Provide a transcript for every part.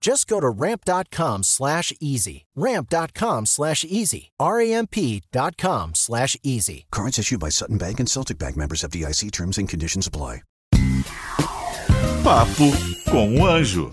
Just go to ramp.com slash easy. Ramp.com slash easy. R-A-M-P.com slash easy. Cards issued by Sutton Bank and Celtic Bank members of DIC terms and conditions apply. Papo com o Anjo.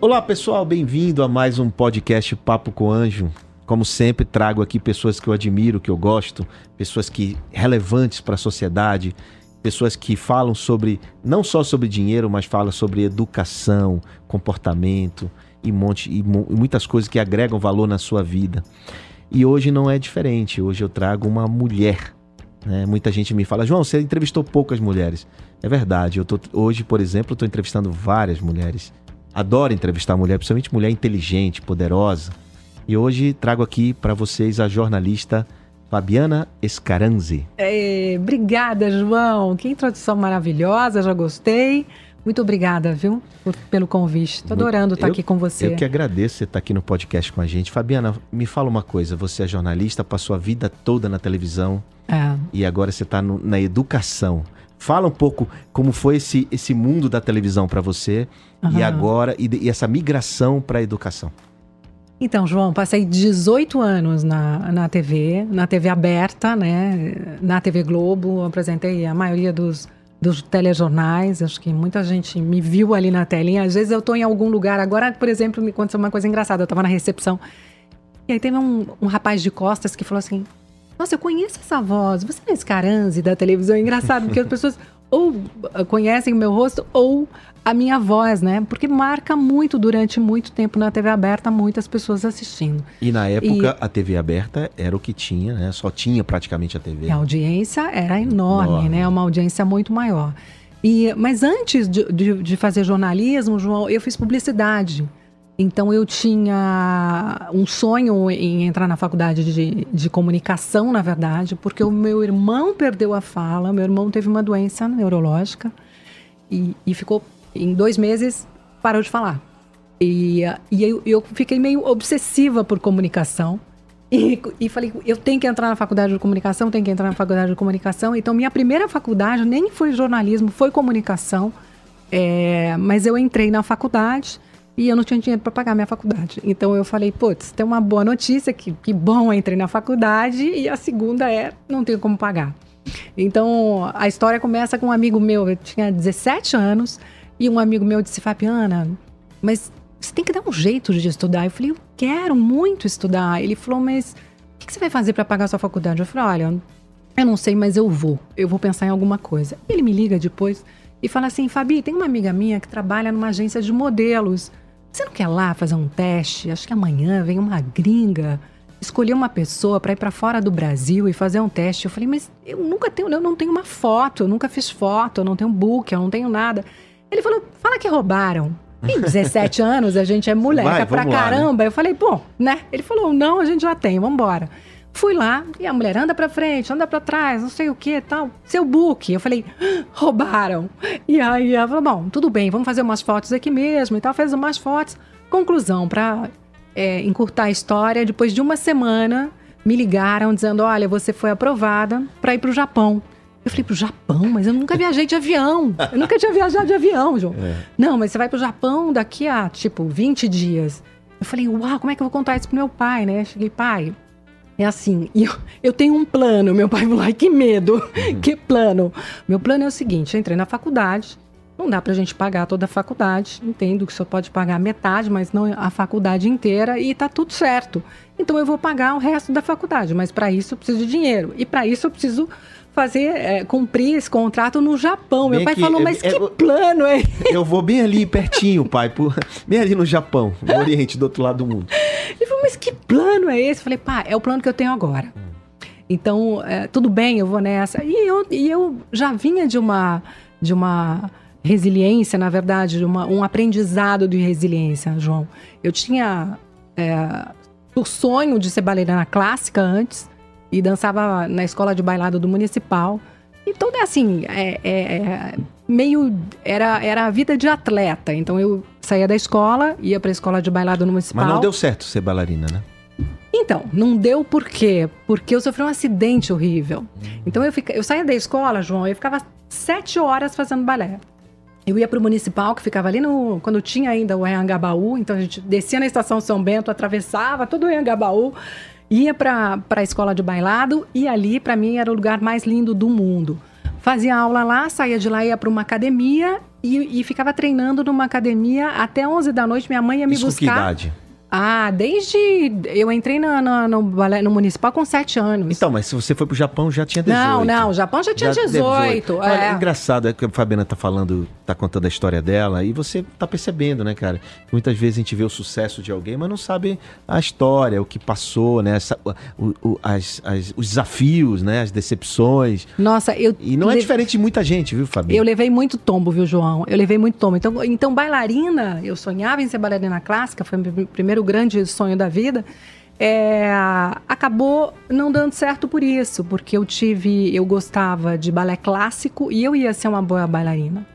Olá pessoal, bem-vindo a mais um podcast Papo com o Anjo. Como sempre, trago aqui pessoas que eu admiro, que eu gosto, pessoas que relevantes para a sociedade, pessoas que falam sobre não só sobre dinheiro, mas falam sobre educação, comportamento e, monte, e, mu- muitas coisas que agregam valor na sua vida. E hoje não é diferente. Hoje eu trago uma mulher. né? Muita gente me fala, João, você entrevistou poucas mulheres. É verdade. Eu tô, hoje, por exemplo, estou entrevistando várias mulheres. Adoro entrevistar mulher, principalmente mulher inteligente, poderosa. E hoje trago aqui para vocês a jornalista Fabiana Escaranzi. É, obrigada, João. Que introdução maravilhosa, já gostei. Muito obrigada, viu, por- pelo convite. Tô adorando estar Eu- aqui com você. Eu que agradeço você estar aqui no podcast com a gente. Fabiana, me fala uma coisa. Você é jornalista, passou a vida toda na televisão É. e agora você está na educação. Fala um pouco como foi esse, esse mundo da televisão para você e Aham. agora e, e essa migração para a educação. Então, João, passei 18 anos na, na TV, na TV aberta, né? Na TV Globo, apresentei a maioria dos, dos telejornais. Acho que muita gente me viu ali na telinha. Às vezes eu tô em algum lugar. Agora, por exemplo, me aconteceu uma coisa engraçada. Eu tava na recepção. E aí teve um, um rapaz de costas que falou assim: Nossa, eu conheço essa voz. Você não é Scaranzi da televisão? É engraçado, porque as pessoas ou ah, conhecem o meu rosto ou a minha voz, né? Porque marca muito durante muito tempo na TV aberta, muitas pessoas assistindo. E na época a TV aberta era o que tinha, né? Só tinha praticamente a TV. E a audiência era enorme, Enorme. né? Uma audiência muito maior. E, mas antes de, de- de fazer jornalismo, João, eu fiz publicidade. Então eu tinha um sonho em entrar na faculdade de, de comunicação, na verdade, porque o meu irmão perdeu a fala, meu irmão teve uma doença neurológica e, e ficou em dois meses parou de falar. E, e eu, eu fiquei meio obsessiva por comunicação. E, e falei, eu tenho que entrar na faculdade de comunicação, tenho que entrar na faculdade de comunicação. Então, minha primeira faculdade nem foi jornalismo, foi comunicação. É, mas eu entrei na faculdade e eu não tinha dinheiro para pagar minha faculdade. Então, eu falei, putz, tem uma boa notícia, que, que bom, entrei na faculdade. E a segunda é, não tenho como pagar. Então, a história começa com um amigo meu, eu tinha 17 anos, e um amigo meu disse, Fabiana, mas você tem que dar um jeito de estudar. Eu falei, eu quero muito estudar. Ele falou, mas o que você vai fazer para pagar sua faculdade? Eu falei, olha, eu não sei, mas eu vou. Eu vou pensar em alguma coisa. Ele me liga depois e fala assim, Fabi, tem uma amiga minha que trabalha numa agência de modelos. Você não quer lá fazer um teste? Acho que amanhã vem uma gringa escolher uma pessoa para ir para fora do Brasil e fazer um teste. Eu falei, mas eu nunca tenho, eu não tenho uma foto, eu nunca fiz foto, eu não tenho book, eu não tenho nada. Ele falou, fala que roubaram. Em 17 anos, a gente é moleca Vai, pra lá, né? caramba. Eu falei, bom, né? Ele falou, não, a gente já tem, vambora. Fui lá e a mulher anda pra frente, anda pra trás, não sei o que tal. Seu book. Eu falei, "Ah, roubaram. E aí ela falou, bom, tudo bem, vamos fazer umas fotos aqui mesmo e tal. Fez umas fotos. Conclusão, pra é, encurtar a história, depois de uma semana, me ligaram dizendo, olha, você foi aprovada pra ir pro Japão. Eu falei, pro Japão? Mas eu nunca viajei de avião. Eu nunca tinha viajado de avião, João. Não, mas você vai pro Japão daqui a, tipo, 20 dias. Eu falei, uau, como é que eu vou contar isso pro meu pai, né? Cheguei, pai, é assim, eu, eu tenho um plano. Meu pai falou, ai, que medo, que plano. Meu plano é o seguinte, eu entrei na faculdade, não dá pra gente pagar toda a faculdade, entendo que só pode pagar metade, mas não a faculdade inteira, e tá tudo certo. Então eu vou pagar o resto da faculdade, mas para isso eu preciso de dinheiro. E para isso eu preciso fazer, é, cumprir esse contrato no Japão. Meu Bem pai aqui, falou, é- mas é- que plano é Eu vou bem ali pertinho, pai, por- bem ali no Japão, no Oriente, do outro lado do mundo. Mas que plano é esse? Falei, pá, é o plano que eu tenho agora. Então, é, tudo bem, eu vou nessa. E eu, e eu já vinha de uma, de uma resiliência, na verdade, de uma, um aprendizado de resiliência, João. Eu tinha é, o sonho de ser bailarina clássica antes e dançava na escola de bailado do municipal. Então, é assim, é, é- é meio. Era, era a vida de atleta. Então, eu saía da escola, ia para a escola de bailado no municipal. Mas não deu certo ser bailarina, né? Então, não deu por quê? Porque eu sofri um acidente horrível. Então eu, fica, eu saía da escola, João, eu ficava sete horas fazendo balé. Eu ia pro municipal, que ficava ali no. Quando tinha ainda o Anhangabaú, então a gente descia na estação São Bento, atravessava todo o Anhangabaú, ia pra, pra escola de bailado, e ali, pra mim, era o lugar mais lindo do mundo. Fazia aula lá, saía de lá, ia pra uma academia e, e ficava treinando numa academia até 11 da noite. Minha mãe ia me Isso com que buscar. idade? Ah, desde. Eu entrei na- na- no, balé, no municipal com 7 anos. Então, mas se você foi pro Japão, já tinha 18. não, não, o Japão já tinha 18. Olha, é. é engraçado é que a Fabiana tá falando, tá contando a história dela, e você tá percebendo, né, cara? Muitas vezes a gente vê o sucesso de alguém, mas não sabe a história, o que passou, né? essa- o- o- as- as- os desafios, né? As decepções. Nossa, eu. E não é le- diferente de muita gente, viu, Fabiana? Eu levei muito tombo, viu, João? Eu levei muito tombo. Então, então bailarina, eu sonhava em ser bailarina clássica, foi o meu primeiro grande sonho da vida. É, acabou não dando certo por isso, porque eu tive, eu gostava de balé clássico e eu ia ser uma boa bailarina.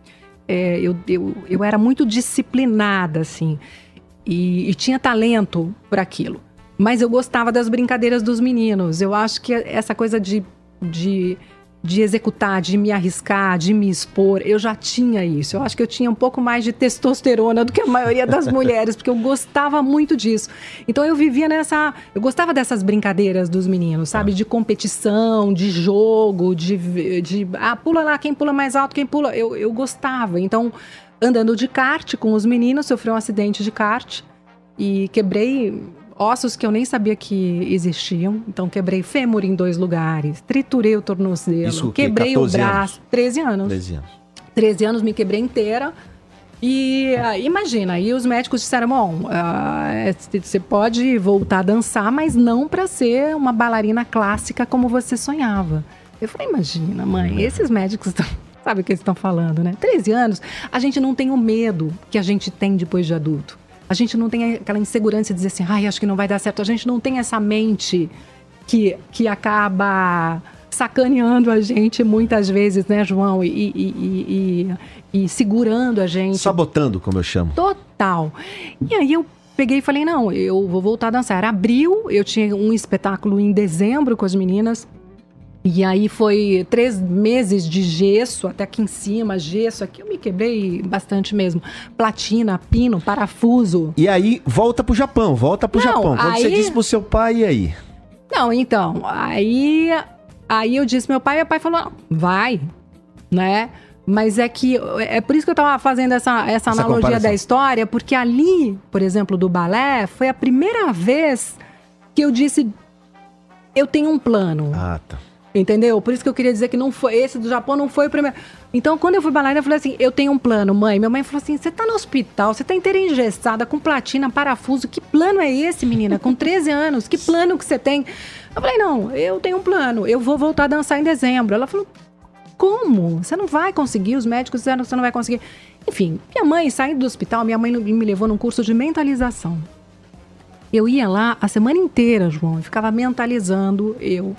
É, eu, eu, eu era muito disciplinada, assim, e, e tinha talento por aquilo. Mas eu gostava das brincadeiras dos meninos. Eu acho que essa coisa de, de, de executar, de me arriscar, de me expor, eu já tinha isso. Eu acho que eu tinha um pouco mais de testosterona do que a maioria das mulheres, porque eu gostava muito disso. Então eu vivia nessa. Eu gostava dessas brincadeiras dos meninos, sabe? De competição, de jogo, de. de ah, pula lá, quem pula mais alto, quem pula. Eu, eu gostava. Então, andando de kart com os meninos, sofri um acidente de kart e quebrei ossos que eu nem sabia que existiam. Então, quebrei fêmur em dois lugares, triturei o tornozelo, Isso quebrei o 14 braço. anos? 13 anos. 13 anos. 13 anos me quebrei inteira. E ah, imagina, aí os médicos disseram: bom, é, você pode voltar a dançar, mas não para ser uma bailarina clássica como você sonhava. Eu falei: imagina, mãe, esses médicos estão. Sabe o que eles estão falando, né? 13 anos, a gente não tem o medo que a gente tem depois de adulto. A gente não tem aquela insegurança de dizer assim, ai, acho que não vai dar certo. A gente não tem essa mente que, que acaba sacaneando a gente muitas vezes, né, João? E, e, e, e- e segurando a gente. Sabotando, como eu chamo. Total. E aí eu peguei e falei, não, eu vou voltar a dançar. Era abril, eu tinha um espetáculo em dezembro com as meninas. E aí foi três meses de gesso, até aqui em cima, gesso. Aqui eu me quebrei bastante mesmo. Platina, pino, parafuso. E aí, volta pro Japão, volta pro Não, Japão. Quando você aí- disse pro seu pai, e aí? Não, então, aí, aí eu disse pro meu pai, e meu pai falou, "Não, vai, né? Mas é que, é por isso que eu tava fazendo essa, essa, Essa analogia comparação. da história, porque ali, por exemplo, do balé, foi a primeira vez que eu disse, eu tenho um plano. Ah, tá. Entendeu? Por isso que eu queria dizer que não foi esse do Japão não foi o primeiro. Então, quando eu fui bailarina, eu falei assim: eu tenho um plano, mãe. Minha mãe falou assim: você tá no hospital, você tá inteira engessada, com platina, parafuso. Que plano é esse, menina? Com 13 anos, que plano que você tem? Eu falei: não, eu tenho um plano, eu vou voltar a dançar em dezembro. Ela falou: como? Você não vai conseguir? Os médicos disseram que você não vai conseguir. Enfim, minha mãe, saindo do hospital, minha mãe me levou num curso de mentalização. Eu ia lá a semana inteira, João, e ficava mentalizando eu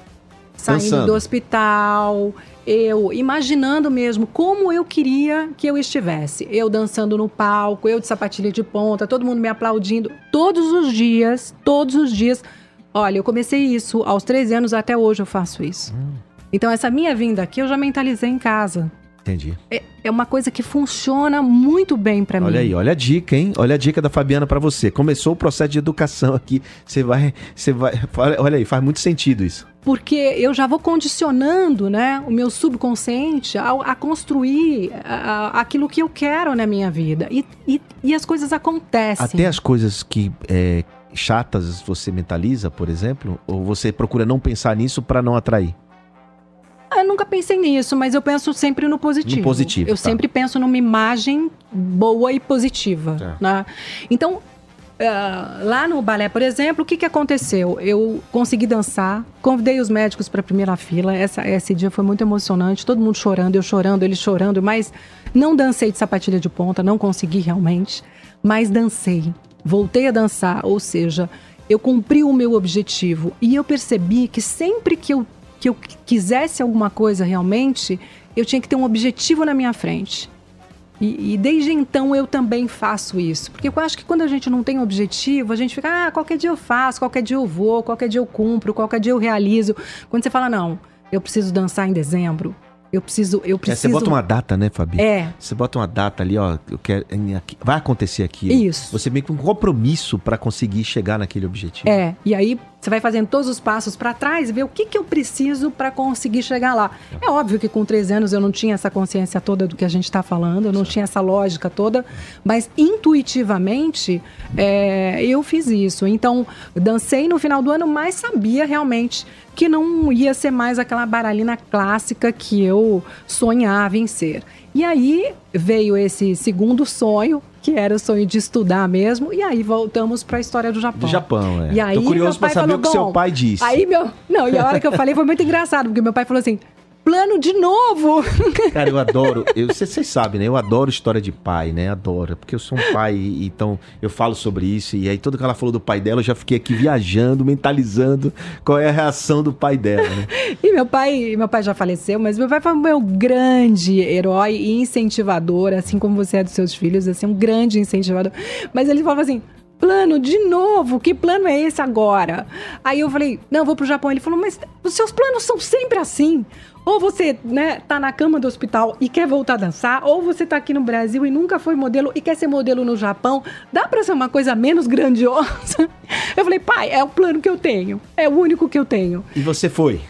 saindo Pensando. do hospital, eu imaginando mesmo como eu queria que eu estivesse. Eu dançando no palco, eu de sapatilha de ponta, todo mundo me aplaudindo. Todos os dias, todos os dias. Olha, eu comecei isso aos 13 anos, até hoje eu faço isso. Então, essa minha vinda aqui, eu já mentalizei em casa. Entendi. É, é uma coisa que funciona muito bem pra mim. Olha aí, olha a dica, hein? Olha a dica da Fabiana pra você. Começou o processo de educação aqui. Você vai, você vai, olha, aí, faz muito sentido isso. porque eu já vou condicionando né, o meu subconsciente a, a construir a- a- aquilo que eu quero na minha vida. E, e, e as coisas acontecem. Até as coisas que é, chatas você mentaliza, por exemplo, ou você procura não pensar nisso pra não atrair? Eu nunca pensei nisso, mas eu penso sempre no positivo. No positivo, Eu tá. sempre penso numa imagem boa e positiva. Tá. Né? Então, ah, lá no balé, por exemplo, o que, que aconteceu? Eu consegui dançar, convidei os médicos para a primeira fila. Essa, esse dia foi muito emocionante, todo mundo chorando, eu chorando, ele chorando, mas não dancei de sapatilha de ponta, não consegui realmente, mas dancei. Voltei a dançar, ou seja, eu cumpri o meu objetivo. E eu percebi que sempre que eu, que eu quisesse alguma coisa realmente, eu tinha que ter um objetivo na minha frente. E, e desde então eu também faço isso. Porque eu acho que quando a gente não tem objetivo, a gente fica, ah, qualquer dia eu faço, qualquer dia eu vou, qualquer dia eu cumpro, qualquer dia eu realizo. Quando você fala, não, eu preciso dançar em dezembro, eu preciso. Eu É, preciso... você bota uma data, né, Fabi? É. Você bota uma data ali, ó. Eu quero, vai acontecer aqui. Isso. Você meio que um compromisso para conseguir chegar naquele objetivo. É, e aí você vai fazendo todos os passos para trás e ver o que, que eu preciso para conseguir chegar lá. É óbvio que com 13 anos eu não tinha essa consciência toda do que a gente está falando, eu não tinha essa lógica toda, mas intuitivamente é, eu fiz isso. Então, dancei no final do ano, mas sabia realmente que não ia ser mais aquela baralhina clássica que eu sonhava em ser. E aí veio esse segundo sonho, que era o sonho de estudar mesmo, e aí voltamos para a história do Japão. Do Japão, é. E aí, Tô curioso pra saber falou, o que seu pai disse. Aí meu. Não, e a hora que eu falei foi muito engraçado, porque meu pai falou assim: plano de novo! Cara, eu adoro. Vocês sabem, né? Eu adoro história de pai, né? Adoro. Porque eu sou um pai, então eu falo sobre isso. E aí, tudo que ela falou do pai dela, eu já fiquei aqui viajando, mentalizando qual é a reação do pai dela, né? E meu pai, meu pai já faleceu, mas meu pai foi o meu grande herói e incentivador, assim como você é dos seus filhos, assim, um grande incentivador. Mas ele falava assim: plano de novo, que plano é esse agora? Aí eu falei: não, vou pro Japão. Ele falou: mas os seus planos são sempre assim. Ou você, né, tá na cama do hospital e quer voltar a dançar, ou você tá aqui no Brasil e nunca foi modelo e quer ser modelo no Japão. Dá pra ser uma coisa menos grandiosa? Eu falei, pai, é o plano que eu tenho. É o único que eu tenho. E você foi?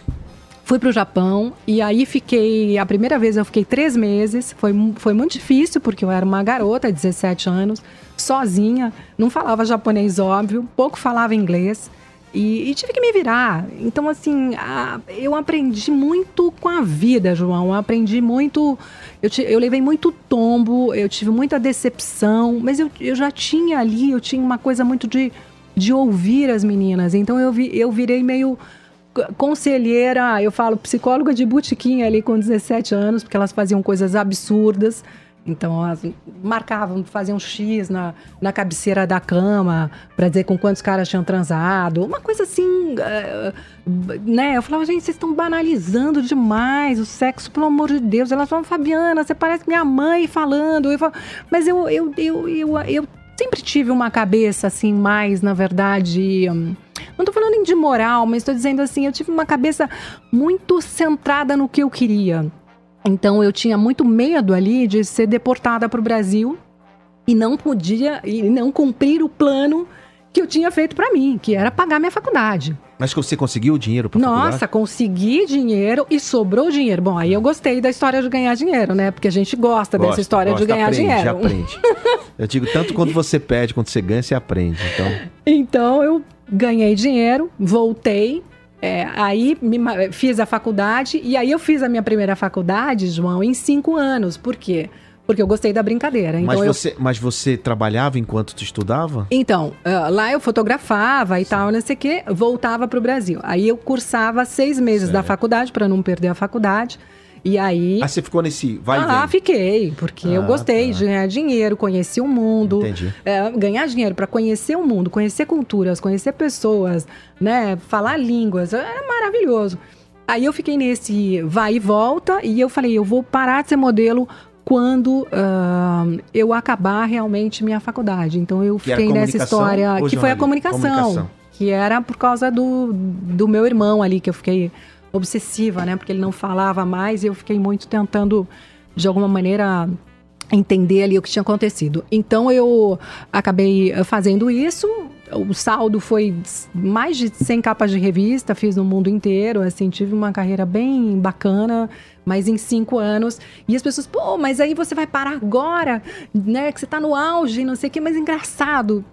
Fui pro Japão e aí fiquei. A primeira vez eu fiquei três meses. Foi, foi muito difícil, porque eu era uma garota, 17 anos, sozinha, não falava japonês, óbvio, pouco falava inglês. E, e tive que me virar. Então, assim, a- eu aprendi muito com a vida, João. Eu aprendi muito. Eu, ti- eu levei muito tombo, eu tive muita decepção, mas eu, eu já tinha ali, eu tinha uma coisa muito de, de ouvir as meninas. Então, eu, vi, eu virei meio conselheira, eu falo psicóloga de botiquim ali com 17 anos, porque elas faziam coisas absurdas. Então, elas marcavam, faziam um X na, na cabeceira da cama para dizer com quantos caras tinham transado. Uma coisa assim, eh, né? Eu falava, gente, vocês estão banalizando demais o sexo, pelo amor de Deus. Elas falavam, Fabiana, você parece minha mãe falando. Eu falo, Mas eu, eu, eu, eu, eu sempre tive uma cabeça assim, mais, na verdade. hum, não tô falando de moral, mas estou dizendo assim, eu tive uma cabeça muito centrada no que eu queria. Então eu tinha muito medo ali de ser deportada para o Brasil e não podia e não cumprir o plano que eu tinha feito para mim, que era pagar minha faculdade. Mas que você conseguiu o dinheiro pra Nossa, faculdade? consegui dinheiro e sobrou dinheiro. Bom, aí eu gostei da história de ganhar dinheiro, né? Porque a gente gosta dessa Gosta, história de gosta, ganhar aprende, dinheiro. aprende. Eu digo, tanto quando você perde, quando você ganha, você aprende. Então, Então eu ganhei dinheiro, voltei, é, aí me fiz a faculdade e aí eu fiz a minha primeira faculdade, João, em cinco anos. Por quê? Porque eu gostei da brincadeira. Então mas, eu você, mas você trabalhava enquanto tu estudava? Então, ah, lá eu fotografava e tal, não sei o quê, voltava para o Brasil. Aí eu cursava seis meses da Certo. faculdade para não perder a faculdade. E aí. Ah, você ficou nesse vai e ah, vem. fiquei, porque eu Ah, gostei tá. de ganhar dinheiro, conheci o mundo. Entendi. É, ganhar dinheiro para conhecer o mundo, conhecer culturas, conhecer pessoas, né? Falar línguas, era maravilhoso. Aí eu fiquei nesse vai e volta e eu falei, eu vou parar de ser modelo quando ah, eu acabar realmente minha faculdade. Então eu fiquei nessa história que foi a comunicação, Comunicação. que era por causa do, do meu irmão ali que eu fiquei obsessiva, né? Porque ele não falava mais e eu fiquei muito tentando de alguma maneira entender ali o que tinha acontecido. Então eu acabei fazendo isso. O saldo foi mais de 100 capas de revista, fiz no mundo inteiro, assim, tive uma carreira bem bacana, mas em cinco anos. E as pessoas, pô, mas aí você vai parar agora, né? Que você tá no auge, não sei o quê, mas engraçado.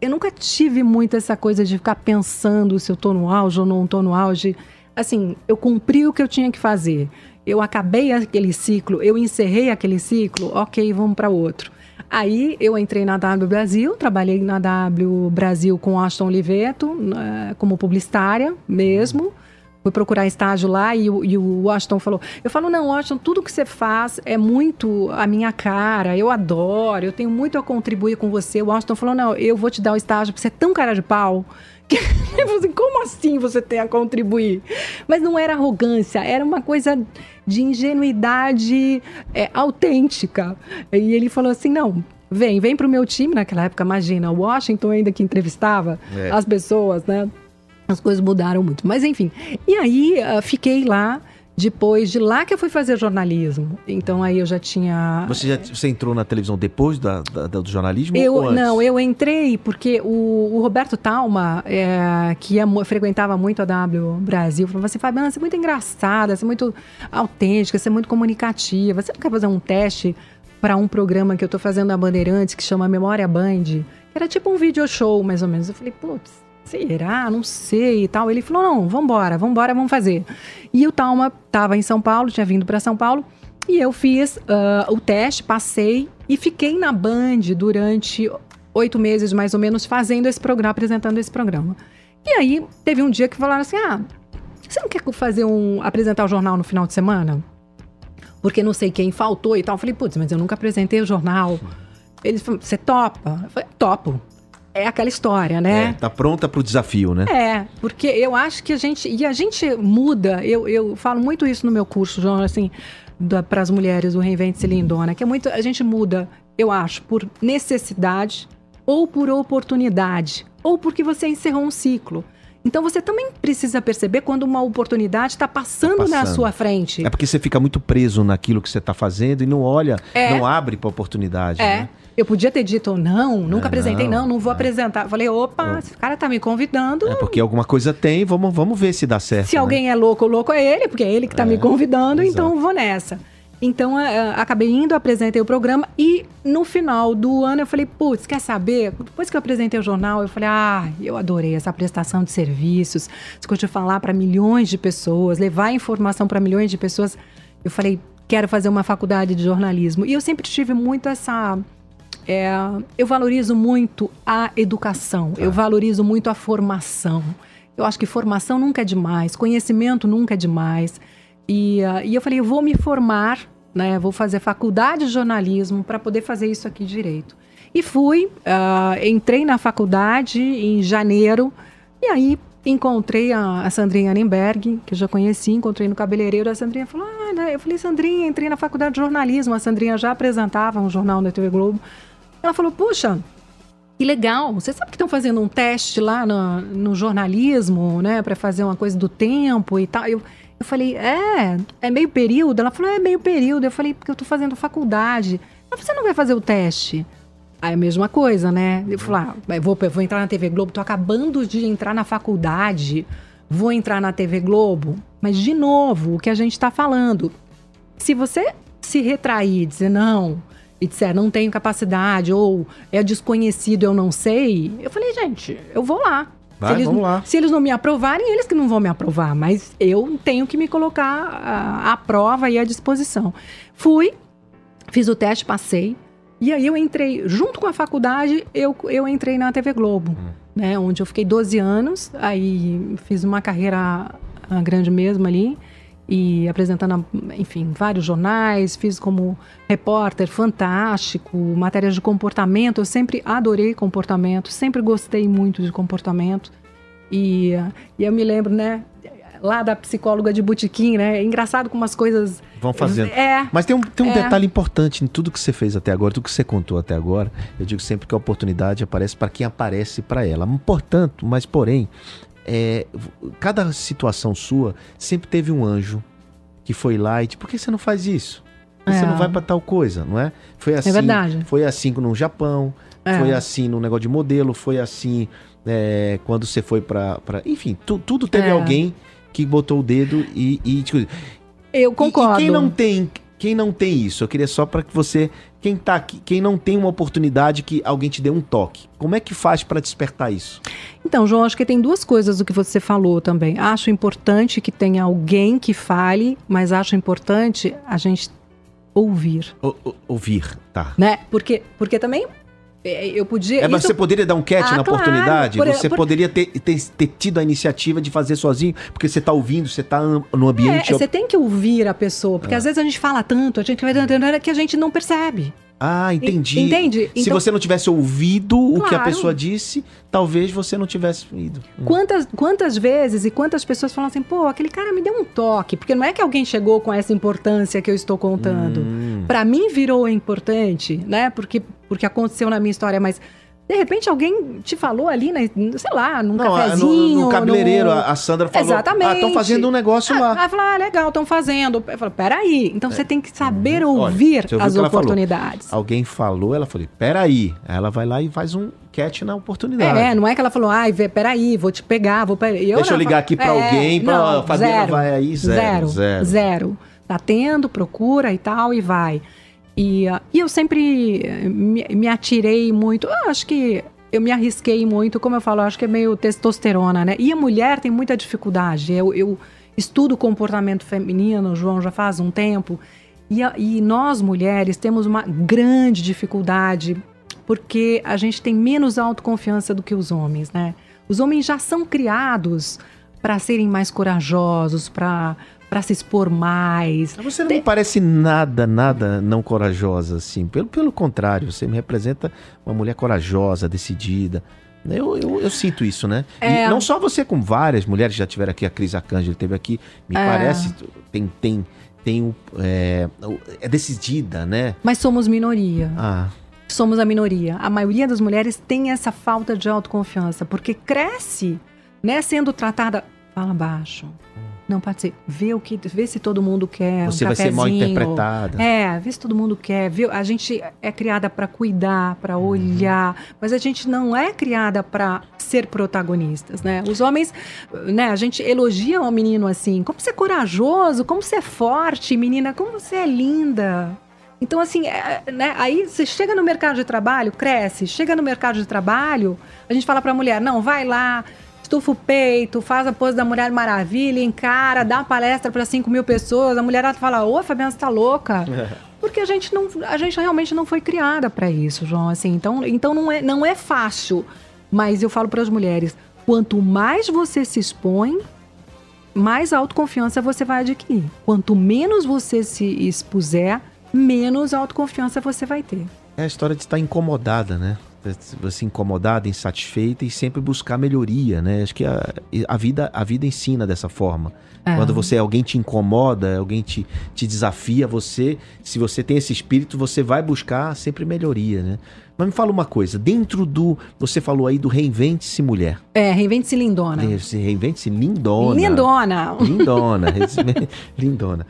Eu nunca tive muito essa coisa de ficar pensando se eu tô no auge ou não tô no auge. assim, eu cumpri o que eu tinha que fazer. Eu acabei aquele ciclo, eu encerrei aquele ciclo, ok, vamos para outro. Aí eu entrei na W Brasil, trabalhei na W Brasil com Aston Oliveto, uh, como publicitária mesmo. Fui procurar estágio lá e, e, o Washington falou: Eu falo, não, Washington, tudo que você faz é muito a minha cara, eu adoro, eu tenho muito a contribuir com você. O Washington falou: Não, eu vou te dar o estágio porque você é tão cara de pau como assim você tem a contribuir? Mas não era arrogância, era uma coisa de ingenuidade é, autêntica. E ele falou assim: não, vem, vem pro meu time naquela época, imagina, o Washington ainda que entrevistava é. as pessoas, né? As coisas mudaram muito. Mas enfim. E aí uh, fiquei lá. Depois de lá que eu fui fazer jornalismo. Então aí eu já tinha. Você, já, você entrou na televisão depois da, da do jornalismo? Eu, Não, eu entrei porque o, o Roberto Talma, é, que ia, frequentava muito a W Brasil, falou assim: Fabiana, você é muito engraçada, você é muito autêntica, você é muito comunicativa. Você não quer fazer um teste para um programa que eu estou fazendo na Bandeirantes que chama Memória Band? Era tipo um video show, mais ou menos. Eu falei, putz será? Não sei e tal. Ele falou: não, vambora, vambora, vamos fazer. E o Talma estava em São Paulo, tinha vindo para São Paulo, e eu fiz uh, o teste, passei e fiquei na Band durante oito meses, mais ou menos, fazendo esse programa, apresentando esse programa. E aí teve um dia que falaram assim: ah, você não quer fazer um. apresentar o jornal no final de semana? Porque não sei quem faltou e tal. Eu falei, putz, mas eu nunca apresentei o jornal. Eles falaram, você topa? Eu falei, topo é aquela história, né? É, tá pronta para o desafio, né? É, porque eu acho que a gente. E a gente muda, eu, eu falo muito isso no meu curso, João, assim, para as mulheres, o Reinvente-se Lindona, que é muito. A gente muda, eu acho, por necessidade ou por oportunidade, ou porque você encerrou um ciclo. Então você também precisa perceber quando uma oportunidade está passando, tá passando, na sua frente. É porque você fica muito preso naquilo que você está fazendo e não olha, é. não abre para oportunidade. É. Né? Eu podia ter dito, não, nunca é, apresentei, não, não, não vou é. apresentar. Falei, opa, esse cara tá me convidando. É porque alguma coisa tem, vamos, vamos ver se dá certo. Se né? alguém é louco, louco é ele, porque é ele que tá me é, convidando, exato. então vou nessa. Então, acabei indo, apresentei o programa e no final do ano eu falei, putz, quer saber? Depois que eu apresentei o jornal, eu falei, ah, eu adorei essa prestação de serviços, escute falar para milhões de pessoas, levar informação para milhões de pessoas. Eu falei, quero fazer uma faculdade de jornalismo. E eu sempre tive muito essa. É, eu valorizo muito a educação, eu valorizo muito a formação. Eu acho que formação nunca é demais, conhecimento nunca é demais. E, uh, e eu falei, eu vou me formar, né? Vou fazer faculdade de jornalismo para poder fazer isso aqui direito. E fui, uh, entrei na faculdade em janeiro, e aí encontrei a, a Sandrinha Annenberg, que eu já conheci, encontrei no cabeleireiro. A Sandrinha falou: Ah, né? eu falei, Sandrinha, entrei na faculdade de jornalismo. A Sandrinha já apresentava um jornal na TV Globo. Ela falou: Puxa, que legal, você sabe que estão fazendo um teste lá no, no jornalismo, né, para fazer uma coisa do tempo e tal. Eu, eu falei, é, é meio período? Ela falou, é meio período. Eu falei, porque eu tô fazendo faculdade. Mas você não vai fazer o teste? Aí a mesma coisa, né? Eu falei, ah, vou, vou entrar na TV Globo, tô acabando de entrar na faculdade, vou entrar na TV Globo. Mas, de novo, o que a gente tá falando, se você se retrair dizer não, e disser não tenho capacidade, ou é desconhecido, eu não sei, eu falei, gente, eu vou lá. Vai, se, eles, vamos lá. se eles não me aprovarem, eles que não vão me aprovar, mas eu tenho que me colocar à, à prova e à disposição. Fui, fiz o teste, passei, e aí eu entrei, junto com a faculdade, eu, eu entrei na TV Globo, hum. né? Onde eu fiquei 12 anos, aí fiz uma carreira grande mesmo ali e apresentando, enfim, vários jornais, fiz como repórter fantástico, matérias de comportamento, eu sempre adorei comportamento, sempre gostei muito de comportamento. E, e eu me lembro, né, lá da psicóloga de botequim, né? É engraçado como as coisas vão fazendo. É. Mas tem um, tem um é. detalhe importante em tudo que você fez até agora, tudo que você contou até agora. Eu digo sempre que a oportunidade aparece para quem aparece para ela. Portanto, mas porém, é, cada situação sua sempre teve um anjo que foi lá e tipo, por que você não faz isso? Por que é. você não vai para tal coisa, não é? Foi é assim, é verdade. Foi assim no Japão, é. foi assim no negócio de modelo, foi assim é, quando você foi para, enfim, tu, tudo teve é. alguém que botou o dedo e, e tipo, eu concordo. E, e, quem não tem quem não tem isso, eu queria só para que você, quem tá aqui, quem não tem uma oportunidade que alguém te dê um toque, como é que faz para despertar isso? Então, João, acho que tem duas coisas do que você falou também. Acho importante que tenha alguém que fale, mas acho importante a gente ouvir. O, o, ouvir, tá. Né? Porque, porque também eu podia. É, mas isso- você poderia dar um catch Ah, na claro, oportunidade? por- você por- poderia ter, ter, ter tido a iniciativa de fazer sozinho, porque você tá ouvindo, você tá no ambiente. É, você tem que ouvir a pessoa, porque às vezes a gente fala tanto, a gente vai dando que a gente não percebe. Ah, entendi. Entende? Se Então- você não tivesse ouvido o que a Claro. pessoa disse, talvez você não tivesse ido. Quantas, quantas vezes e quantas pessoas falam assim, pô, aquele cara me deu um toque, porque não é que alguém chegou com essa importância que eu estou contando. Hum. Pra mim virou importante, né? Porque, porque aconteceu na minha história, mas de repente alguém te falou ali, né, sei lá, num Não, cafezinho. no, no cabeleireiro, no- a Sandra falou: Exatamente. Ah, estão fazendo um negócio Ah, lá. Aí fala, ah, legal, estão fazendo. Eu falo, peraí. Então você tem que saber Uhum. Olha, ouvir você ouviu o as oportunidades. Alguém falou, ela falou: peraí. Aí ela vai lá e faz um catch na oportunidade. É, não é que ela falou, ai, vê, peraí, vou te pegar, vou pegar. Eu Deixa eu ligar aqui pra é, alguém, pra- não, a Fabiana zero, vai aí, zero, zero, zero. zero. Tá tendo, procura e tal, e vai. E, e eu sempre me, me atirei muito, eu acho que eu me arrisquei muito, como eu falo, eu acho que é meio testosterona, né? E a mulher tem muita dificuldade. Eu, eu estudo comportamento feminino, João, já faz um tempo. E, e nós, mulheres, temos uma grande dificuldade porque a gente tem menos autoconfiança do que os homens, né? Os homens já são criados para serem mais corajosos, para para se expor mais. Você não me parece nada, nada não corajosa, assim. Pelo, pelo contrário, você me representa uma mulher corajosa, decidida. Eu, eu, eu sinto isso, né? E É. não só você, com várias mulheres já tiveram aqui, a Cris Arcângelo teve aqui, me É. parece, tem, tem, tem o- é, é decidida, né? Mas somos minoria. Ah, Somos a minoria. A maioria das mulheres tem essa falta de autoconfiança, porque cresce, né, sendo tratada fala baixo. Não participa. Vê o que, vê se todo mundo quer você um vai ser mal interpretada. É, vê se todo mundo quer. Viu? A gente é criada para cuidar, para Uhum. olhar, mas a gente não é criada para ser protagonistas, né? Os homens, né? A gente elogia o menino assim, como você é corajoso, como você é forte, menina, como você é linda. Então, assim, é, né? Aí você chega no mercado de trabalho, cresce, chega no mercado de trabalho, a gente fala para a mulher, não, vai lá, estufa o peito, faz a pose da Mulher Maravilha, encara, dá uma palestra para 5 mil pessoas, a mulherada fala, ô, Fabiana, você tá louca? Porque a gente não, a gente realmente não foi criada para isso, João. Assim, então, então não é, não é fácil. Mas eu falo para as mulheres, quanto mais você se expõe, mais autoconfiança você vai adquirir. Quanto menos você se expuser, menos autoconfiança você vai ter. É a história de estar incomodada, né? Você incomodada, insatisfeita e sempre buscar melhoria, né? Acho que a, a, vida, a vida ensina dessa forma. É. Quando você alguém te incomoda, alguém te, te desafia, você, se você tem esse espírito, você vai buscar sempre melhoria, né? Mas me fala uma coisa, dentro do, você falou aí do reinvente-se mulher. É, reinvente-se lindona. Reinvente-se lindona. Lindona. Lindona. lindona.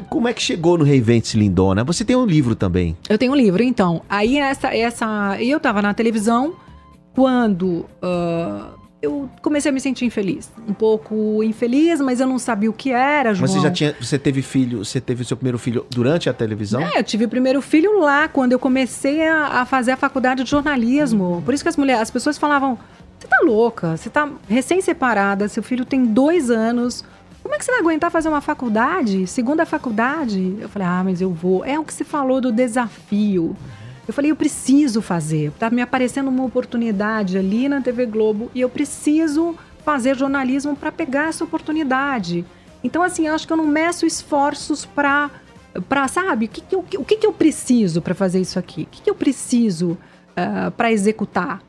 Co- Como é que chegou no Reinvente-se lindona? Você tem um livro também. Eu tenho um livro, então. Aí essa. essa eu tava na televisão quando ah, eu comecei a me sentir infeliz. Um pouco infeliz, mas eu não sabia o que era, João. Mas você já tinha, você teve filho, você teve o seu primeiro filho durante a televisão? É, eu tive o primeiro filho lá, quando eu comecei a, a fazer a faculdade de jornalismo. Por isso que as mulheres, as pessoas falavam: você tá louca, você tá recém-separada, seu filho tem dois anos. Como é que você vai aguentar fazer uma faculdade? Segunda faculdade? Eu falei, ah, mas eu vou. É o que se falou do desafio. Eu falei, eu preciso fazer. Tá me aparecendo uma oportunidade ali na TV Globo e eu preciso fazer jornalismo para pegar essa oportunidade. Então, assim, acho que eu não meço esforços para para sabe o que, que eu, o que, que eu preciso para fazer isso aqui o que, que eu preciso para executar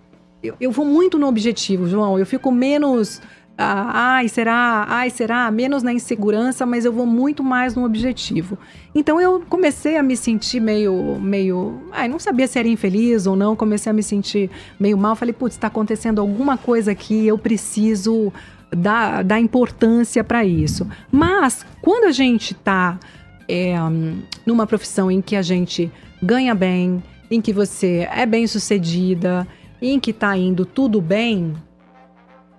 eu, eu vou muito no objetivo João eu fico menos ah, ai será? Ai será? Menos na insegurança mas eu vou muito mais no objetivo. Então eu comecei a me sentir meio meio ai não sabia se era infeliz ou não comecei a me sentir meio mal. Falei putz está acontecendo alguma coisa aqui eu preciso dar, dar importância para isso. Mas quando a gente está é, hum, numa profissão em que a gente ganha bem, em que você é bem sucedida, em que tá indo tudo bem,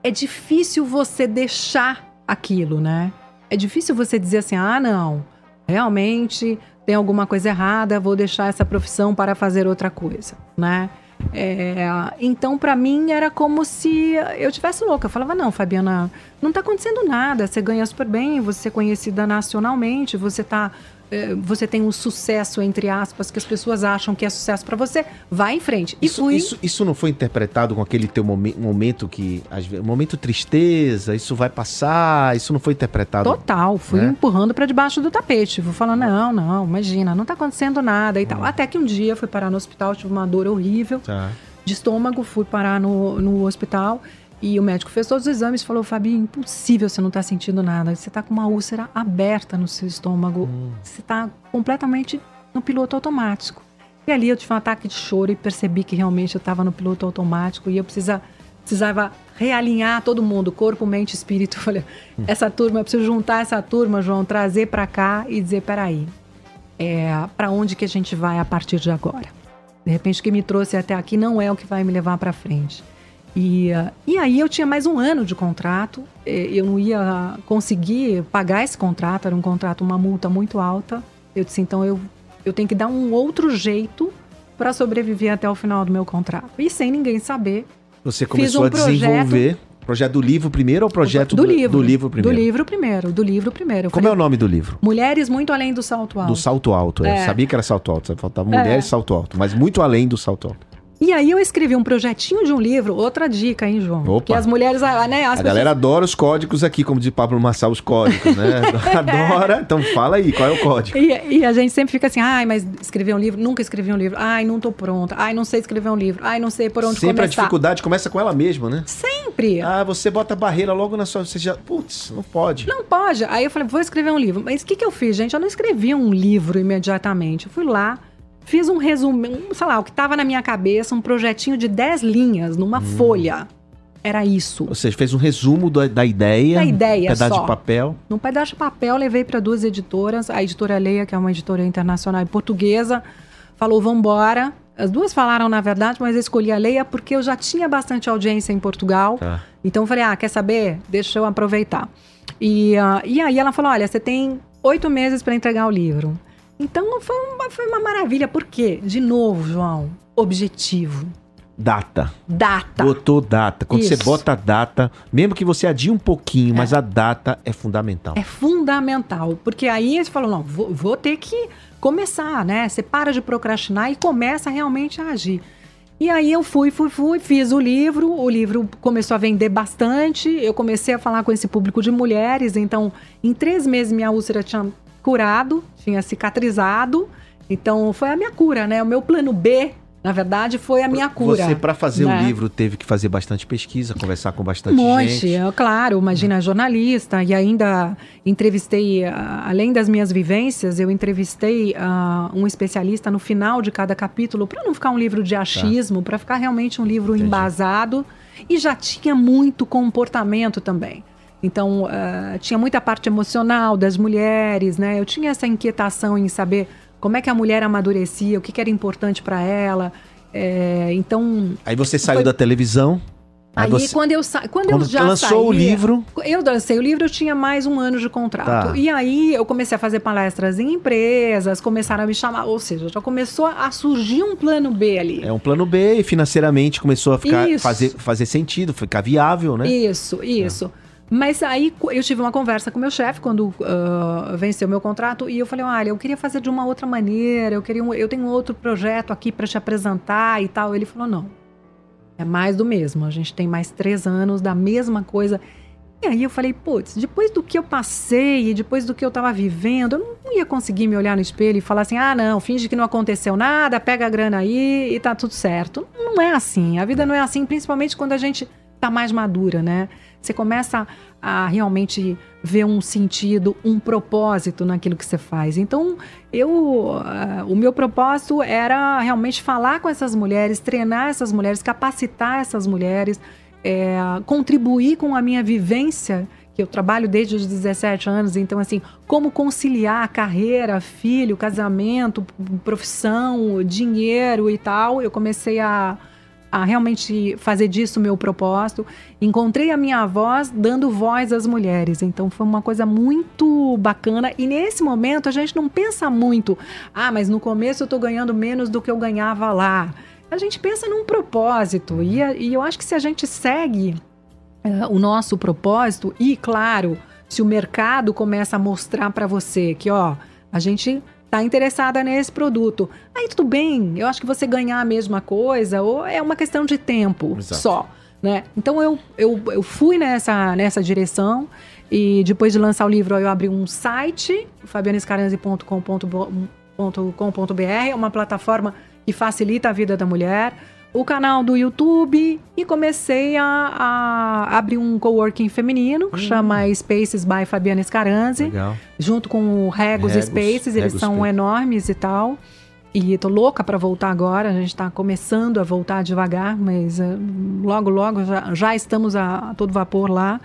é difícil você deixar aquilo, né? É difícil você dizer assim: ah, não, realmente tem alguma coisa errada, vou deixar essa profissão para fazer outra coisa, né? É, então, para mim, era como se eu tivesse louca. Eu falava, não, Fabiana, não tá acontecendo nada. Você ganha super bem, você é conhecida nacionalmente, você tá é, você tem um sucesso, entre aspas, que as pessoas acham que é sucesso para você, vai em frente. E isso, fui... isso, isso não foi interpretado com aquele teu momen momento que. Um momento tristeza, isso vai passar, isso não foi interpretado. Total, fui né? empurrando para debaixo do tapete. Vou falando, não, não, imagina, não tá acontecendo nada e hum. tal. Até que um dia fui parar no hospital, tive uma dor horrível tá. de estômago, fui parar no, no hospital. E o médico fez todos os exames e falou: Fabi, impossível você não estar tá sentindo nada. Você está com uma úlcera aberta no seu estômago. Hum. Você está completamente no piloto automático. E ali eu tive um ataque de choro e percebi que realmente eu estava no piloto automático e eu precisa, precisava realinhar todo mundo, corpo, mente, espírito. Eu falei: hum. essa turma, eu preciso juntar essa turma, João, trazer para cá e dizer: peraí, é, para onde que a gente vai a partir de agora? De repente, o que me trouxe até aqui não é o que vai me levar para frente. E, e aí eu tinha mais um ano de contrato, eu não ia conseguir pagar esse contrato, era um contrato, uma multa muito alta. Eu disse, então eu, eu tenho que dar um outro jeito para sobreviver até o final do meu contrato. E sem ninguém saber. Você começou um a desenvolver Projeto do livro primeiro ou projeto do, do, livro, do livro primeiro? Do livro primeiro, do livro primeiro. Como falei, é o nome do livro? Mulheres muito além do salto alto. Do salto alto, é. é. Sabia que era salto alto, faltava mulheres é. salto alto, mas muito além do salto alto. E aí eu escrevi um projetinho de um livro, outra dica, hein, João? Opa. Que as mulheres, ah, né? As a pessoas... galera adora os códigos aqui, como diz Pablo Massal, os códigos, né? adora. Então fala aí, qual é o código? E, e, a gente sempre fica assim, ai, mas escrever um livro, nunca escrevi um livro. Ai, não tô pronta. Ai, não sei escrever um livro. Ai, não sei por onde sempre começar. Sempre a dificuldade começa com ela mesma, né? Sempre. Ah, você bota barreira logo na sua... Você já... Putz, não pode. Não pode. Aí eu falei, vou escrever um livro. Mas o que, que eu fiz, gente? Eu não escrevi um livro imediatamente. Eu fui lá Fiz um resumo, um, sei lá, o que estava na minha cabeça, um projetinho de 10 linhas numa hum. folha. Era isso. Ou seja, fez um resumo da, da ideia. Da ideia, um pedaço só. de papel. Num pedaço de papel, levei para duas editoras. A editora Leia, que é uma editora internacional e portuguesa, falou: vambora. As duas falaram, na verdade, mas eu escolhi a Leia porque eu já tinha bastante audiência em Portugal. Tá. Então eu falei: ah, quer saber? Deixa eu aproveitar. E, uh, e aí ela falou: olha, você tem oito meses para entregar o livro. Então foi uma, foi uma maravilha. Por quê? De novo, João, objetivo. Data. Data. Botou data. Quando Isso. você bota data, mesmo que você adie um pouquinho, é. mas a data é fundamental. É fundamental. Porque aí você falou, não, vou, vou ter que começar, né? Você para de procrastinar e começa realmente a agir. E aí eu fui, fui, fui, fiz o livro, o livro começou a vender bastante, eu comecei a falar com esse público de mulheres, então em três meses minha úlcera tinha curado, tinha cicatrizado. Então foi a minha cura, né? O meu plano B, na verdade, foi a minha cura. Você, para fazer né? o livro, teve que fazer bastante pesquisa, conversar com bastante um monte, gente. Claro, imagina, jornalista, e ainda entrevistei, além das minhas vivências, eu entrevistei uh, um especialista no final de cada capítulo, para não ficar um livro de tá. achismo, tá. para ficar realmente um livro Entendi. embasado. E já tinha muito comportamento também. Então, uh, tinha muita parte emocional das mulheres, né? Eu tinha essa inquietação em saber como é que a mulher amadurecia, o que, que era importante para ela. É, então. Aí você saiu foi... da televisão. Aí, você... quando eu sa... quando, quando eu já lançou o livro, eu lancei o livro, eu tinha mais um ano de contrato. Tá. E aí eu comecei a fazer palestras em empresas, começaram a me chamar, ou seja, já começou a surgir um plano B ali. É um plano B e financeiramente começou a ficar fazer, fazer sentido, ficar viável, né? Isso, isso. É. Mas aí eu tive uma conversa com meu chefe quando uh, venceu meu contrato e eu falei, olha, eu queria fazer de uma outra maneira, eu queria um, eu tenho outro projeto aqui para te apresentar e tal. Ele falou, não, é mais do mesmo. A gente tem mais três anos da mesma coisa. E aí eu falei, putz, depois do que eu passei e depois do que eu tava vivendo, eu não ia conseguir me olhar no espelho e falar assim, ah, não, finge que não aconteceu nada, pega a grana aí e tá tudo certo. Não é assim. A vida não é assim, principalmente quando a gente tá mais madura, né? Você começa a realmente ver um sentido, um propósito naquilo que você faz. Então, eu, uh, o meu propósito era realmente falar com essas mulheres, treinar essas mulheres, capacitar essas mulheres, é, contribuir com a minha vivência que eu trabalho desde os 17 anos, então assim, como conciliar carreira, filho, casamento, profissão, dinheiro e tal, eu comecei a, a realmente fazer disso meu propósito. Encontrei a minha voz dando voz às mulheres. Então foi uma coisa muito bacana. E nesse momento a gente não pensa muito, ah, mas no começo eu tô ganhando menos do que eu ganhava lá. A gente pensa num propósito. E, e eu acho que se a gente segue uh, o nosso propósito, e claro, se o mercado começa a mostrar para você que, ó, a gente tá interessada nesse produto. Aí tudo bem, eu acho que você ganhar a mesma coisa, ou é uma questão de tempo Exato. só. Né? Então eu, eu, eu fui nessa, nessa direção e depois de lançar o livro eu abri um site, fabianescaranzi.com.br, é uma plataforma que facilita a vida da mulher o canal do YouTube e comecei a, a abrir um coworking feminino que hum. chama Spaces by Fabiana Scaranzi, Legal. junto com o Regos, Regos Spaces, eles Regos são Space. enormes e tal. E tô louca para voltar agora, a gente está começando a voltar devagar, mas uh, logo, logo já, já estamos a, a, todo vapor lá.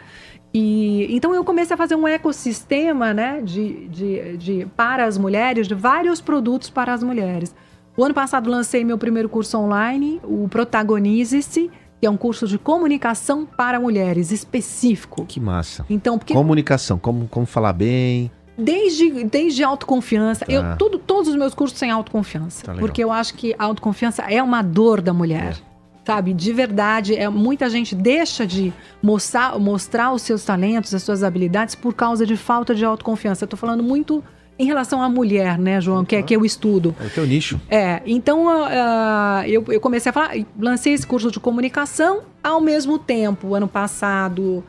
E então eu comecei a fazer um ecossistema né, de, de, de, para as mulheres, de vários produtos para as mulheres. O ano passado lancei meu primeiro curso online, o Protagonize-se, que é um curso de comunicação para mulheres específico. Que massa. Então, porque comunicação, como, como falar bem. Desde, desde autoconfiança. Tá. Eu, tudo, todos os meus cursos têm autoconfiança. Tá porque eu acho que a autoconfiança é uma dor da mulher. É. Sabe, de verdade, é, muita gente deixa de mostrar, mostrar os seus talentos, as suas habilidades por causa de falta de autoconfiança. Eu tô falando muito em relação à mulher, né, João, que é que eu estudo. É o teu nicho. É, então uh, eu, eu comecei a falar, lancei esse curso de comunicação ao mesmo tempo, ano passado.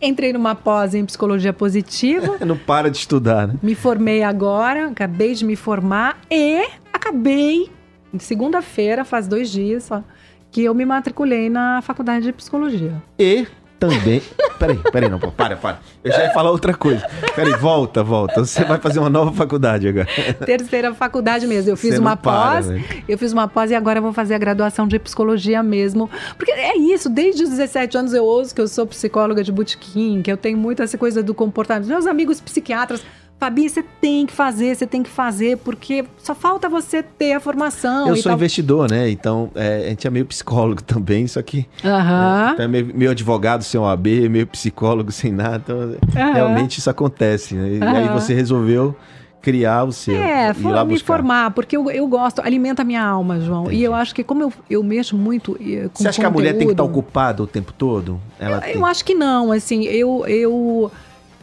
Entrei numa pós em psicologia positiva. Não para de estudar, né? Me formei agora, acabei de me formar e acabei, segunda-feira, faz dois dias só, que eu me matriculei na faculdade de psicologia. E também. Peraí, peraí, não, para, para. Eu já ia falar outra coisa. Peraí, volta, volta. Você vai fazer uma nova faculdade agora. Terceira faculdade mesmo. Eu fiz Você uma pós. Para, eu fiz uma pós e agora eu vou fazer a graduação de psicologia mesmo. Porque é isso, desde os 17 anos eu ouço que eu sou psicóloga de botequim, que eu tenho muito essa coisa do comportamento. Meus amigos psiquiatras Fabi, você tem que fazer, você tem que fazer, porque só falta você ter a formação. Eu sou tal. investidor, né? Então, é, a gente é meio psicólogo também, só que. Uhum. É, é meio, meio, advogado sem OAB, meio psicólogo sem nada. Então, uhum. realmente isso acontece. Né? E aí você resolveu criar o seu. É, for, me formar, porque eu, eu gosto, alimenta a minha alma, João. Entendi. E eu acho que como eu, eu mexo muito eh, com Você acha conteúdo, que a mulher tem que estar ocupada o tempo todo? Ela eu, eu acho que não, assim, eu, eu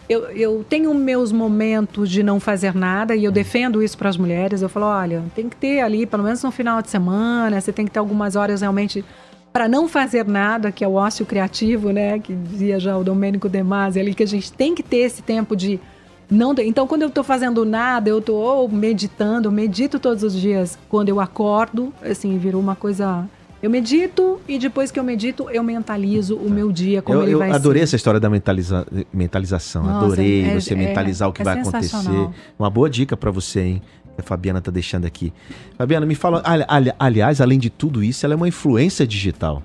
eu, eu tenho meus momentos de não fazer nada e eu defendo isso para as mulheres. Eu falo, olha, tem que ter ali, pelo menos no final de semana, você tem que ter algumas horas realmente para não fazer nada, que é o ócio criativo, né? Que dizia já o Domênico De Masi ali, que a gente tem que ter esse tempo de não. Então, quando eu estou fazendo nada, eu estou meditando, medito todos os dias. Quando eu acordo, assim, virou uma coisa eu medito e depois que eu medito, eu mentalizo o meu dia, como eu, ele vai ser. Eu adorei essa história da mentaliza, mentalização. Nossa, adorei é, você é, mentalizar é, o que vai acontecer. Uma boa dica para você, hein? Que a Fabiana tá deixando aqui. Fabiana, me fala. Ali, ali, aliás, além de tudo isso, ela é uma influência digital.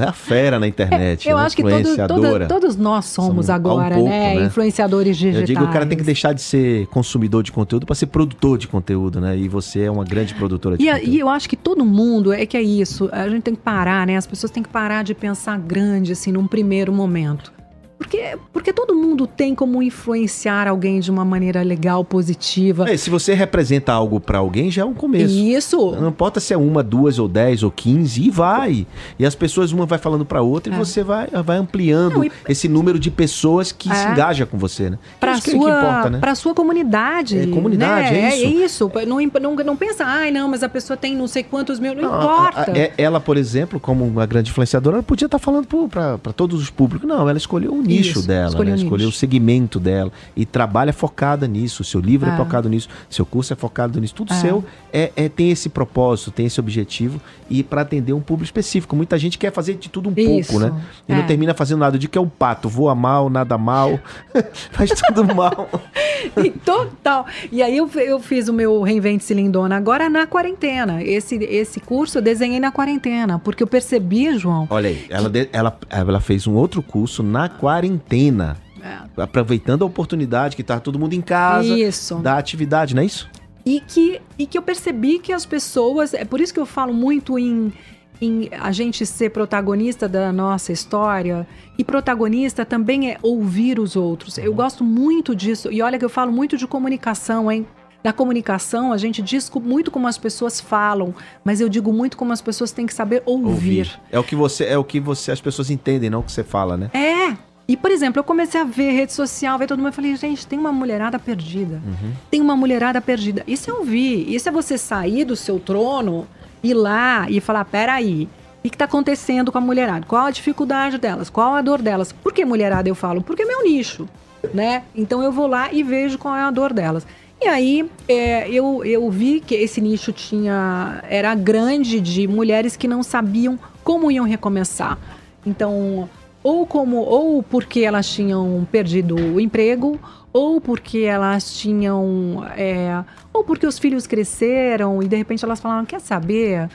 É a fera na internet. É, eu acho que todo, todo, todos nós somos, agora, um pouco, né? né? Influenciadores digitais. Eu digo, o cara tem que deixar de ser consumidor de conteúdo para ser produtor de conteúdo, né? E você é uma grande produtora de e, conteúdo. E eu acho que todo mundo, é que é isso, a gente tem que parar, né? As pessoas têm que parar de pensar grande, assim, num primeiro momento. Porque, porque todo mundo tem como influenciar alguém de uma maneira legal, positiva. É, se você representa algo para alguém, já é um começo. Isso. Não importa se é uma, duas ou dez ou quinze, e vai. E as pessoas, uma vai falando para outra é. e você vai, vai ampliando Não, e... esse número de pessoas que é. se engajam com você, né? Para sua, que importa, né? Pra sua comunidade. É, comunidade, né? é isso. É isso. Não, não, não pensa, ai, não, mas a pessoa tem não sei quantos mil. Não, não importa. A, a, é, ela, por exemplo, como uma grande influenciadora, ela podia estar falando para todos os públicos. Não, ela escolheu o nicho isso. dela. Escolheu né? escolher o segmento dela e trabalha focada nisso. O seu livro é, é focado nisso, seu curso é focado nisso. Tudo é. seu é, é, tem esse propósito, tem esse objetivo e para atender um público específico. Muita gente quer fazer de tudo um Isso. pouco, né? E não é. termina fazendo nada de que é um pato, voa mal, nada mal, faz tudo mal. e total. E aí eu, eu fiz o meu Reinvente-se Lindona agora na quarentena. Esse, esse curso eu desenhei na quarentena, porque eu percebi, João. Olha aí, ela, que... ela, ela fez um outro curso na quarentena. É. Aproveitando a oportunidade que tá todo mundo em casa, isso. da atividade, não é isso? E que, e que eu percebi que as pessoas, é por isso que eu falo muito em em a gente ser protagonista da nossa história. E protagonista também é ouvir os outros. Eu gosto muito disso. E olha que eu falo muito de comunicação, hein? Na comunicação, a gente diz muito como as pessoas falam, mas eu digo muito como as pessoas têm que saber ouvir. É o que você, é o que você, as pessoas entendem, não o que você fala, né? É. E, por exemplo, eu comecei a ver rede social, ver todo mundo. Eu falei, gente, tem uma mulherada perdida. Tem uma mulherada perdida. Isso é ouvir. Isso é você sair do seu trono, ir lá e falar: peraí. O que está acontecendo com a mulherada? Qual a dificuldade delas? Qual a dor delas? Por que mulherada eu falo? Porque é meu nicho, né? Então eu vou lá e vejo qual é a dor delas. E aí é, eu, eu vi que esse nicho tinha era grande de mulheres que não sabiam como iam recomeçar. Então, ou como ou porque elas tinham perdido o emprego, ou porque elas tinham é, ou porque os filhos cresceram e de repente elas falaram, quer saber?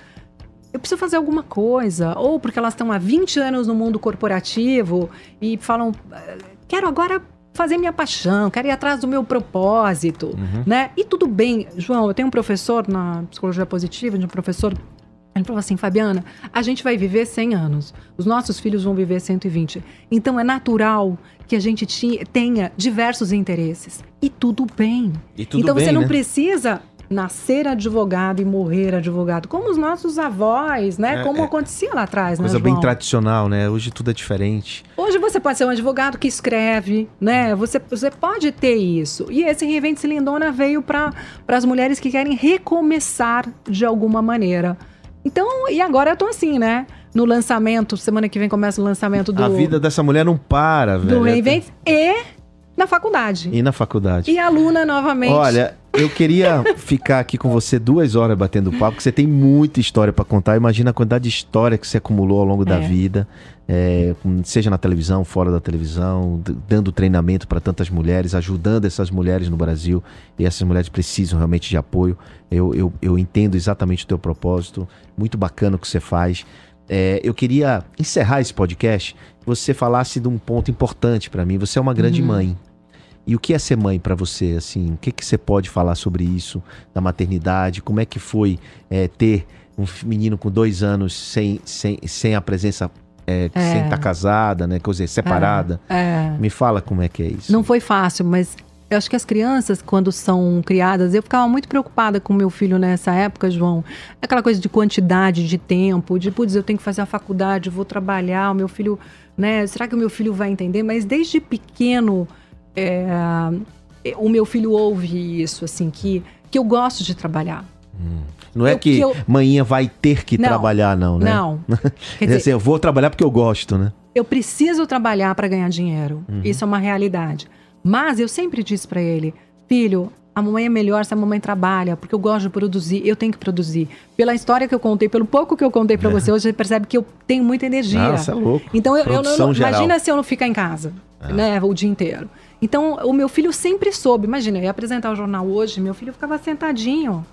Eu preciso fazer alguma coisa, ou porque elas estão há 20 anos no mundo corporativo e falam, "Eh, quero agora fazer minha paixão, quero ir atrás do meu propósito, né? E tudo bem, João, eu tenho um professor na psicologia positiva, de um professor ele falou assim, Fabiana, a gente vai viver 100 anos. Os nossos filhos vão viver 120. Então é natural que a gente tenha diversos interesses. E tudo bem. E tudo então bem, você não né? precisa nascer advogado e morrer advogado, como os nossos avós, né? É, como é. acontecia lá atrás, Coisa né, bem tradicional, né? Hoje tudo é diferente. Hoje você pode ser um advogado que escreve, né? Você, você pode ter isso. E esse Reinvente-se Lindona veio para as mulheres que querem recomeçar de alguma maneira. Então, e agora eu tô assim, né? No lançamento, semana que vem começa o lançamento do, A vida dessa mulher não para, velho. do Reinvente e na faculdade. E na faculdade. E aluna novamente. Olha, eu queria ficar aqui com você duas horas batendo papo, porque você tem muita história pra contar. Imagina a quantidade de história que você acumulou ao longo da É. vida, é, seja na televisão, fora da televisão, dando treinamento para tantas mulheres, ajudando essas mulheres no Brasil. E essas mulheres precisam realmente de apoio. Eu, eu, eu entendo exatamente o teu propósito. Muito bacana o que você faz. É, eu queria encerrar esse podcast que você falasse de um ponto importante pra mim. Você é uma grande Uhum. mãe. E o que é ser mãe pra você, assim? O que, que você pode falar sobre isso, da maternidade? Como é que foi é, ter um menino com dois anos sem, sem, sem a presença, é, É. sem estar casada, né? Quer dizer, separada. É. Me fala como é que é isso. Não foi fácil, mas eu acho que as crianças, quando são criadas, eu ficava muito preocupada com meu filho nessa época, João. Aquela coisa de quantidade de tempo, de, putz, eu tenho que fazer a faculdade, vou trabalhar, o meu filho, né? Será que o meu filho vai entender? Mas desde pequeno, é, o meu filho ouve isso, assim, que, que eu gosto de trabalhar. Não é eu- que, que eu- manhinha vai ter que Não, trabalhar, não, né? Não. Quer dizer, assim, eu vou trabalhar porque eu gosto, né? eu preciso trabalhar para ganhar dinheiro. Uhum. Isso é uma realidade. Mas eu sempre disse para ele, filho, a mamãe é melhor se a mamãe trabalha, porque eu gosto de produzir, eu tenho que produzir. Pela história que eu contei, pelo pouco que eu contei para você, hoje você percebe que eu tenho muita energia. Nossa, é louco. Então eu, eu não- imagina se eu não ficar em casa, né, o dia inteiro. Então o meu filho sempre soube. Imagina, eu ia apresentar o jornal hoje, meu filho ficava sentadinho.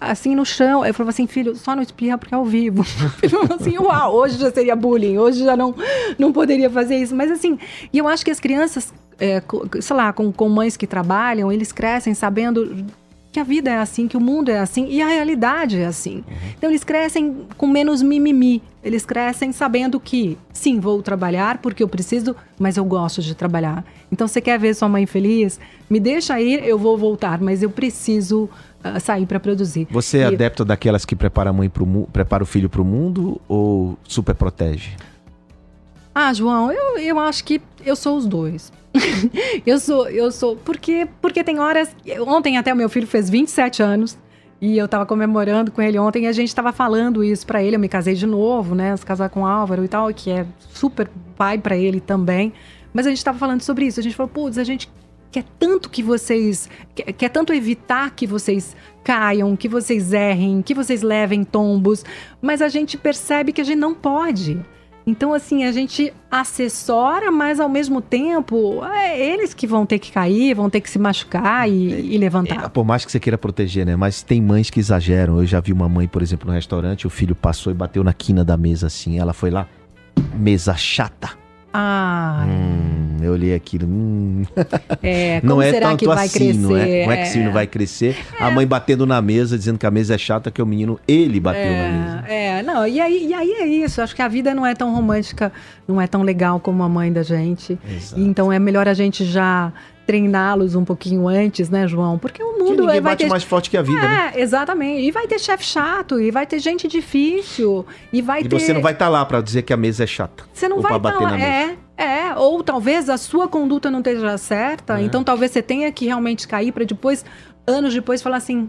Assim no chão, eu falava assim, filho, só não espirra porque é ao vivo. Ele falou assim, uau, hoje já seria bullying, hoje já não, não poderia fazer isso. Mas assim, e eu acho que as crianças, é, sei lá, com, com mães que trabalham, eles crescem sabendo que a vida é assim, que o mundo é assim e a realidade é assim. Então eles crescem com menos mimimi. Eles crescem sabendo que, sim, vou trabalhar porque eu preciso, mas eu gosto de trabalhar. Então você quer ver sua mãe feliz? Me deixa ir, eu vou voltar, mas eu preciso ah, sair para produzir. Você é E- adepto daquelas que prepara a mãe pro mu- prepara o filho pro mundo ou super protege? Ah, João, eu, eu acho que eu sou os dois. eu sou, eu sou. Porque, porque tem horas. Ontem até o meu filho fez 27 anos. E eu tava comemorando com ele ontem e a gente tava falando isso pra ele. Eu me casei de novo, né? Se casar com o Álvaro e tal, que é super pai pra ele também. Mas a gente tava falando sobre isso. A gente falou, putz, a gente quer tanto que vocês. Quer, quer tanto evitar que vocês caiam, que vocês errem, que vocês levem tombos. Mas a gente percebe que a gente não pode. Então, assim, a gente assessora, mas ao mesmo tempo, é eles que vão ter que cair, vão ter que se machucar e, e levantar. É, por mais que você queira proteger, né? Mas tem mães que exageram. Eu já vi uma mãe, por exemplo, no restaurante, o filho passou e bateu na quina da mesa assim. Ela foi lá, mesa chata. Ah, Hum, eu olhei aquilo. Hum. é, Não é tanto que assim, crescer? não é? Não é que esse menino vai crescer. A mãe batendo na mesa, dizendo que a mesa é chata, que o menino, ele bateu na mesa. É, é, não, e aí, e aí é isso. Acho que a vida não é tão romântica, não é tão legal como a mãe da gente. Exato. Então é melhor a gente já treiná-los um pouquinho antes, né, João? Porque o Que mundo ninguém vai bate ter mais forte que a vida, né? É, exatamente. E vai ter chefe chato, e vai ter gente difícil, e vai E ter. você não vai estar lá pra dizer que a mesa é chata. Você não ou vai estar bater lá. na mesa. É, é. Ou talvez a sua conduta não esteja certa. É. Então talvez você tenha que realmente cair para depois, anos depois, falar assim: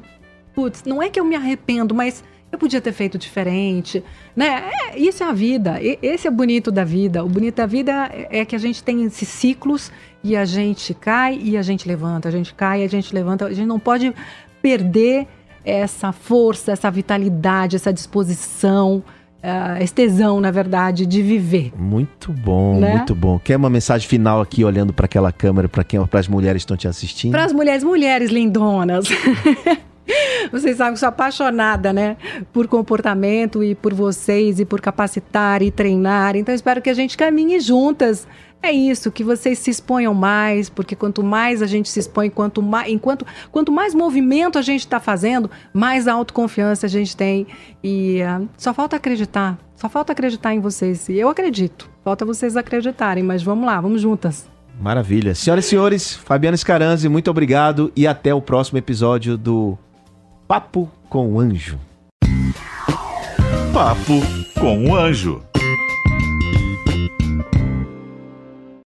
putz, não é que eu me arrependo, mas eu podia ter feito diferente. Né? É, isso é a vida. E- esse é o bonito da vida. O bonito da vida é é que a gente tem esses ciclos e a gente cai e a gente levanta. A gente cai e a gente levanta. A gente não pode perder essa força, essa vitalidade, essa disposição, ah, esse tesão, na verdade, de viver. Muito bom, Né? muito bom. Quer uma mensagem final aqui, olhando pra aquela câmera, para quem, para as mulheres que estão te assistindo? Para as mulheres, mulheres lindonas. Vocês sabem que sou apaixonada, né? Por comportamento e por vocês e por capacitar e treinar. Então, espero que a gente caminhe juntas. É isso, que vocês se exponham mais, porque quanto mais a gente se expõe, quanto mais, enquanto, quanto mais movimento a gente está fazendo, mais autoconfiança a gente tem. E ah, só falta acreditar. Só falta acreditar em vocês. E eu acredito. Falta vocês acreditarem, mas vamos lá, vamos juntas. Maravilha. Senhoras e senhores, Fabiana Scaranzi, muito obrigado e até o próximo episódio do Papo com o Anjo. Papo com o Anjo.